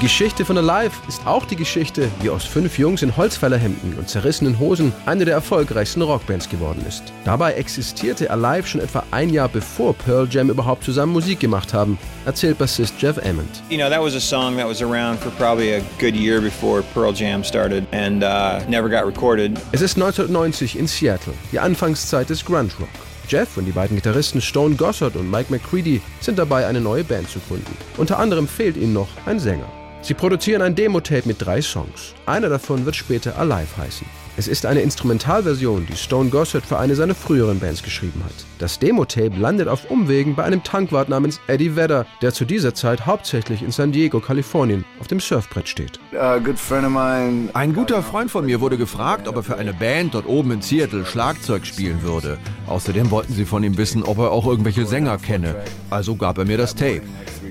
Geschichte von Alive ist auch die Geschichte, wie aus fünf Jungs in Holzfällerhemden und zerrissenen Hosen eine der erfolgreichsten Rockbands geworden ist. Dabei existierte Alive schon etwa ein Jahr bevor Pearl Jam überhaupt zusammen Musik gemacht haben, erzählt Bassist Jeff Ament. You know, that was a song that was around for probably a good year before Pearl Jam started and uh, never got recorded. Es ist 1990 in Seattle, die Anfangszeit des Grunge Rock. Jeff und die beiden Gitarristen Stone Gossard und Mike McCready sind dabei, eine neue Band zu gründen. Unter anderem fehlt ihnen noch ein Sänger. Sie produzieren ein Demo-Tape mit drei Songs. Einer davon wird später Alive heißen. Es ist eine Instrumentalversion, die Stone Gossard für eine seiner früheren Bands geschrieben hat. Das Demo-Tape landet auf Umwegen bei einem Tankwart namens Eddie Vedder, der zu dieser Zeit hauptsächlich in San Diego, Kalifornien, auf dem Surfbrett steht. Ein guter Freund von mir wurde gefragt, ob er für eine Band dort oben in Seattle Schlagzeug spielen würde. Außerdem wollten sie von ihm wissen, ob er auch irgendwelche Sänger kenne. Also gab er mir das Tape.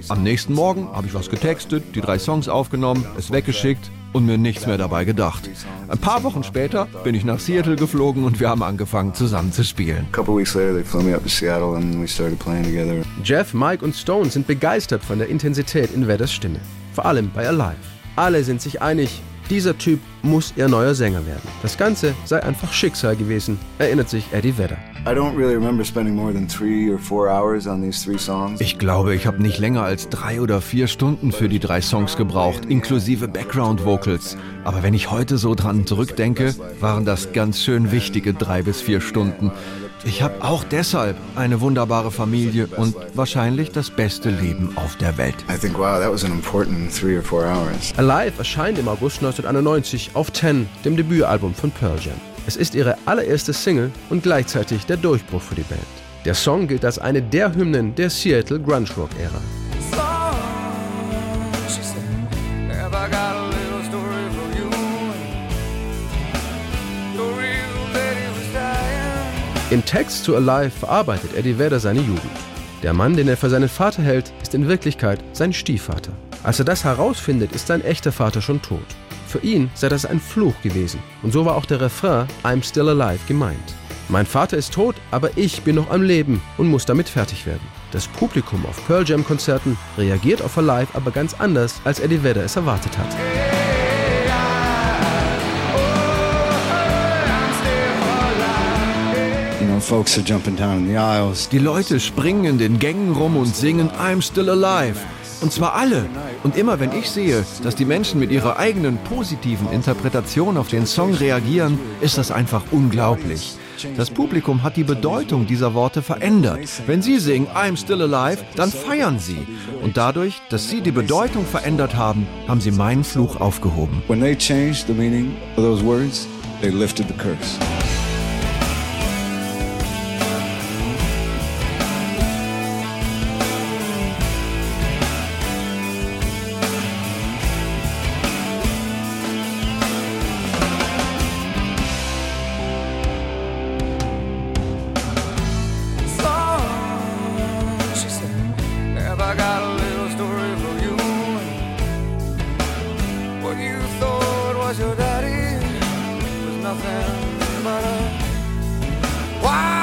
Am nächsten Morgen habe ich was getextet, die drei Songs aufgenommen, es weggeschickt und mir nichts mehr dabei gedacht. Ein paar Wochen später bin ich nach Seattle geflogen und wir haben angefangen zusammen zu spielen. Jeff, Mike und Stone sind begeistert von der Intensität in Vedders Stimme. Vor allem bei Alive. Alle sind sich einig, dieser Typ muss ihr neuer Sänger werden. Das Ganze sei einfach Schicksal gewesen, erinnert sich Eddie Vedder. Ich glaube, ich habe nicht länger als drei oder vier Stunden für die drei Songs gebraucht, inklusive Background Vocals. Aber wenn ich heute so dran zurückdenke, waren das ganz schön wichtige drei bis vier Stunden. Ich habe auch deshalb eine wunderbare Familie und wahrscheinlich das beste Leben auf der Welt. Alive erscheint im August 1991 auf Ten, dem Debütalbum von Pearl Jam. Es ist ihre allererste Single und gleichzeitig der Durchbruch für die Band. Der Song gilt als eine der Hymnen der Seattle Grunge Rock Ära. Im Text zu Alive verarbeitet Eddie Vedder seine Jugend. Der Mann, den er für seinen Vater hält, ist in Wirklichkeit sein Stiefvater. Als er das herausfindet, ist sein echter Vater schon tot. Für ihn sei das ein Fluch gewesen. Und so war auch der Refrain I'm Still Alive gemeint. Mein Vater ist tot, aber ich bin noch am Leben und muss damit fertig werden. Das Publikum auf Pearl Jam Konzerten reagiert auf Alive aber ganz anders, als Eddie Vedder es erwartet hat. Die Leute springen in den Gängen rum und singen I'm Still Alive. Und zwar alle. Und immer wenn ich sehe, dass die Menschen mit ihrer eigenen positiven Interpretation auf den Song reagieren, ist das einfach unglaublich. Das Publikum hat die Bedeutung dieser Worte verändert. Wenn sie singen I'm still alive, dann feiern sie. Und dadurch, dass sie die Bedeutung verändert haben, haben sie meinen Fluch aufgehoben. When they changed the meaning of those words, they lifted the curse. Why?